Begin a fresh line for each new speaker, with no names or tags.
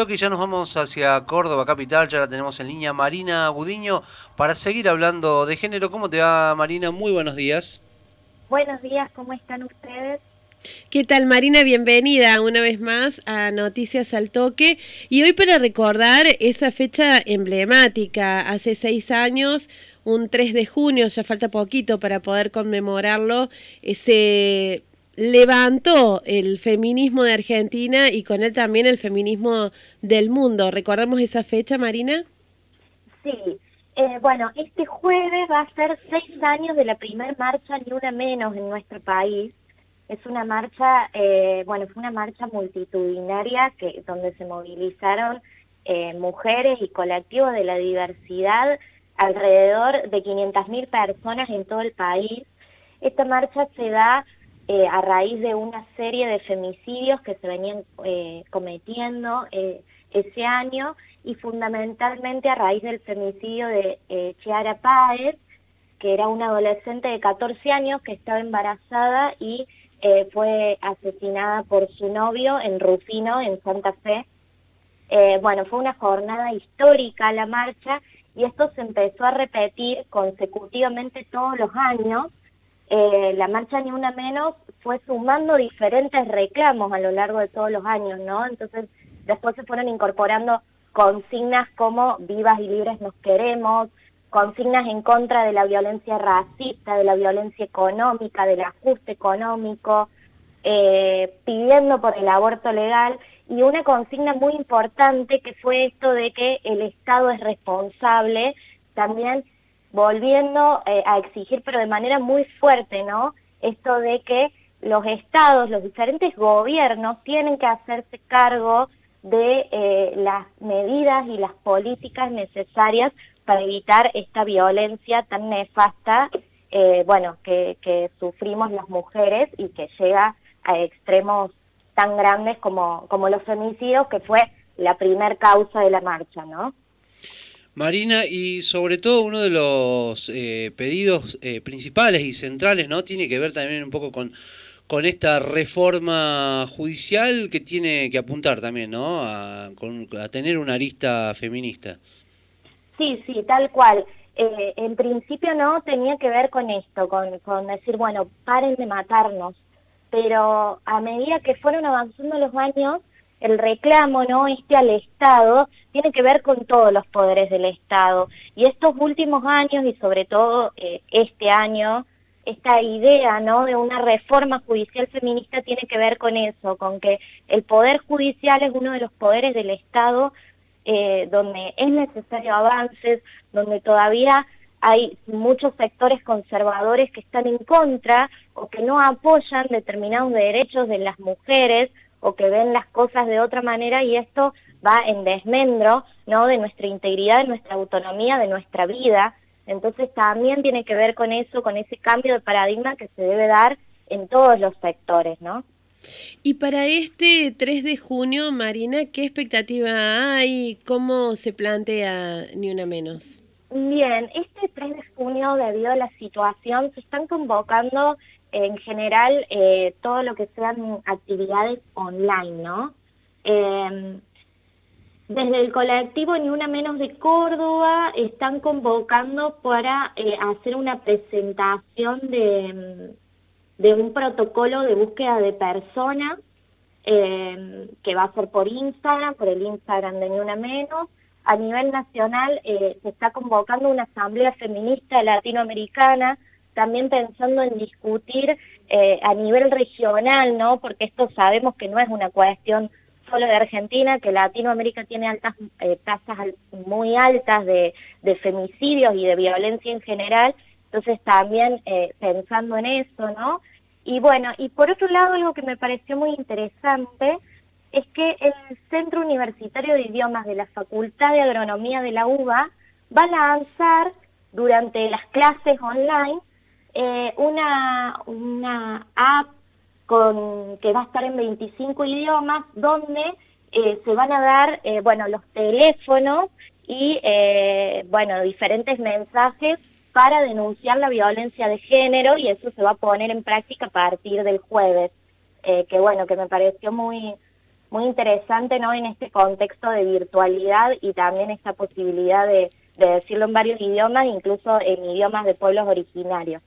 toque y ya nos vamos hacia Córdoba capital, ya la tenemos en línea Marina Gudiño para seguir hablando de género. ¿Cómo te va Marina? Muy buenos días.
Buenos días, ¿cómo están ustedes?
¿Qué tal Marina? Bienvenida una vez más a Noticias al Toque y hoy para recordar esa fecha emblemática, hace seis años un 3 de junio, ya falta poquito para poder conmemorarlo, se levantó el feminismo de Argentina y con él también el feminismo del mundo. ¿Recordamos esa fecha, Marina?
Sí, eh, bueno, este jueves va a ser seis años de la primer marcha Ni Una Menos en nuestro país. Es una marcha, eh, bueno, fue una marcha multitudinaria que, donde se movilizaron eh, mujeres y colectivos de la diversidad alrededor de 500.000 personas en todo el país. Esta marcha se da eh, a raíz de una serie de femicidios que se venían eh, cometiendo eh, ese año y fundamentalmente a raíz del femicidio de Chiara Páez, que era una adolescente de 14 años que estaba embarazada y fue asesinada por su novio en Rufino, en Santa Fe. bueno, fue una jornada histórica la marcha y esto se empezó a repetir consecutivamente todos los años. Eh, la marcha Ni Una Menos fue sumando diferentes reclamos a lo largo de todos los años, ¿no? Entonces después se fueron incorporando consignas como vivas y libres nos queremos, consignas en contra de la violencia racista, de la violencia económica, del ajuste económico, eh, pidiendo por el aborto legal y una consigna muy importante que fue esto de que el Estado es responsable, también volviendo eh, a exigir, pero de manera muy fuerte, ¿no? Esto de que los estados, los diferentes gobiernos tienen que hacerse cargo de eh, las medidas y las políticas necesarias para evitar esta violencia tan nefasta, eh, bueno, que, sufrimos las mujeres y que llega a extremos tan grandes como, como los femicidios, que fue la primer causa de la marcha, ¿no?
Marina, y sobre todo uno de los eh, pedidos eh, principales y centrales, ¿no? Tiene que ver también un poco con, con esta reforma judicial que tiene que apuntar también, ¿no? A, a tener una arista feminista.
Sí, sí, tal cual. Eh, en principio no tenía que ver con esto, con, con decir, bueno, paren de matarnos, pero a medida que fueron avanzando los años, el reclamo no este al Estado tiene que ver con todos los poderes del Estado. Y estos últimos años, y sobre todo eh, este año, esta idea ¿no? de una reforma judicial feminista tiene que ver con eso, con que el poder judicial es uno de los poderes del Estado eh, donde es necesario avances, donde todavía hay muchos sectores conservadores que están en contra o que no apoyan determinados derechos de las mujeres o que ven las cosas de otra manera y esto va en desmendro ¿no? de nuestra integridad, de nuestra autonomía, de nuestra vida. Entonces también tiene que ver con eso, con ese cambio de paradigma que se debe dar en todos los sectores, ¿no?
Y para este 3 de junio, Marina, ¿qué expectativa hay? ¿Cómo se plantea Ni Una Menos?
Bien, este 3 de junio, debido a la situación, se están convocando en general eh, todo lo que sean actividades online, ¿no? Em, desde el colectivo Ni Una Menos de Córdoba están convocando para eh, hacer una presentación de, de, un protocolo de búsqueda de personas em, que va a ser por Instagram, por el Instagram de Ni Una Menos, a nivel nacional eh, se está convocando una asamblea feminista latinoamericana, también pensando en discutir eh, a nivel regional, ¿no? Porque esto sabemos que no es una cuestión solo de Argentina, que Latinoamérica tiene altas eh, tasas muy altas de, de, femicidios y de violencia en general, entonces también pensando en eso, ¿no? Y bueno, y por otro lado algo que me pareció muy interesante es que el Centro Universitario de Idiomas de la Facultad de Agronomía de la UBA va a lanzar durante las clases online eh, una, una app con, que va a estar en 25 idiomas donde eh, se van a dar eh, bueno, los teléfonos y bueno, diferentes mensajes para denunciar la violencia de género y eso se va a poner en práctica a partir del jueves, que bueno, que me pareció muy, muy interesante ¿no? en este contexto de virtualidad y también esta posibilidad de, de decirlo en varios idiomas, incluso en idiomas de pueblos originarios.